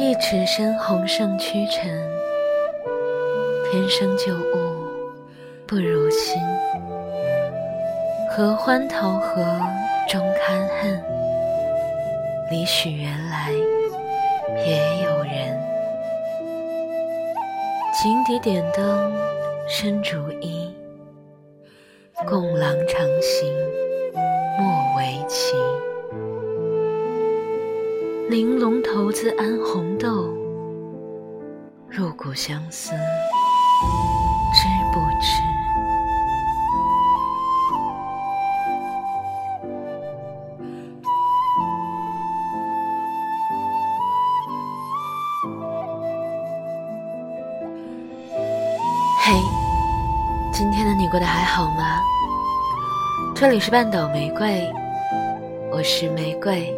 一尺深红胜曲尘，天生旧物不如新。合欢桃合终堪恨，里许原来别有人。井底点灯深竹衣，共郎长行玲珑骰子安红豆，入骨相思知不知？嘿，今天的你过得还好吗？这里是半岛玫瑰，我是玫瑰。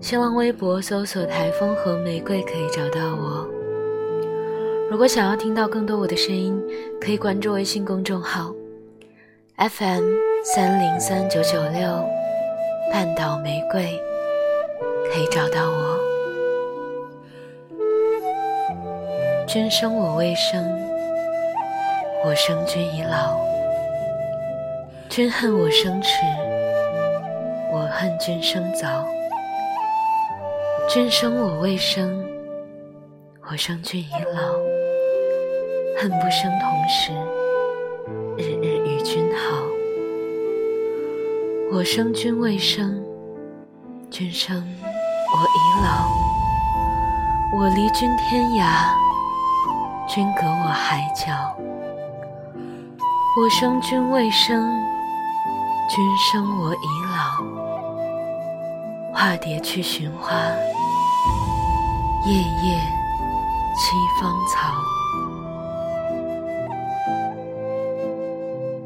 新浪微博搜索“台风和玫瑰”可以找到我。如果想要听到更多我的声音，可以关注微信公众号 FM 三零三九九六“半岛玫瑰”，可以找到我。君生我未生，我生君已老。君恨我生迟，我恨君生早。君生我未生，我生君已老。恨不生同时，日日与君好。我生君未生，君生我已老。我离君天涯，君隔我海角。我生君未生，君生我已老。化蝶去寻花。夜夜栖芳草。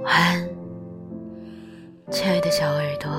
晚安，亲爱的小耳朵。